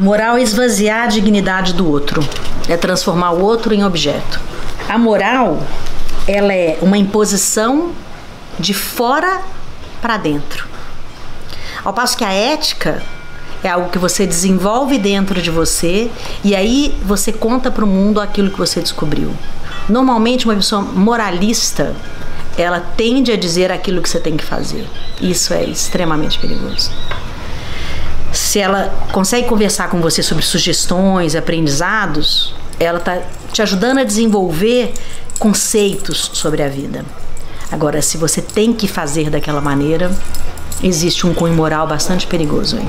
Moral é esvaziar a dignidade do outro, é transformar o outro em objeto. A moral, ela é uma imposição de fora para dentro. Ao passo que a ética é algo que você desenvolve dentro de você e aí você conta para o mundo aquilo que você descobriu. Normalmente, uma pessoa moralista ela tende a dizer aquilo que você tem que fazer. Isso é extremamente perigoso se ela consegue conversar com você sobre sugestões, aprendizados, ela está te ajudando a desenvolver conceitos sobre a vida. Agora, se você tem que fazer daquela maneira, existe um cunho moral bastante perigoso aí.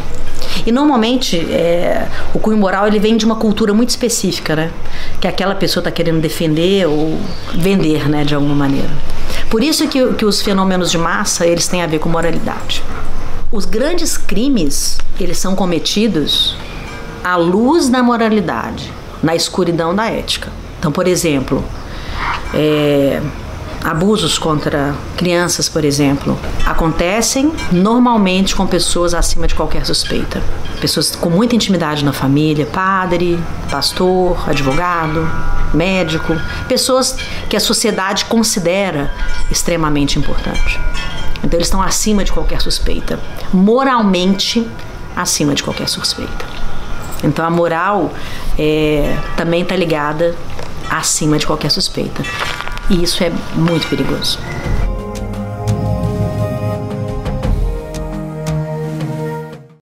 E normalmente é, o cunho moral ele vem de uma cultura muito específica, né? Que aquela pessoa está querendo defender ou vender, né, de alguma maneira. Por isso que, que os fenômenos de massa eles têm a ver com moralidade. Os grandes crimes, eles são cometidos à luz da moralidade, na escuridão da ética. Então, por exemplo, é, abusos contra crianças, por exemplo, acontecem normalmente com pessoas acima de qualquer suspeita. Pessoas com muita intimidade na família, padre, pastor, advogado, médico, pessoas que a sociedade considera extremamente importante. Então eles estão acima de qualquer suspeita, moralmente acima de qualquer suspeita. Então a moral é, também está ligada acima de qualquer suspeita. E isso é muito perigoso.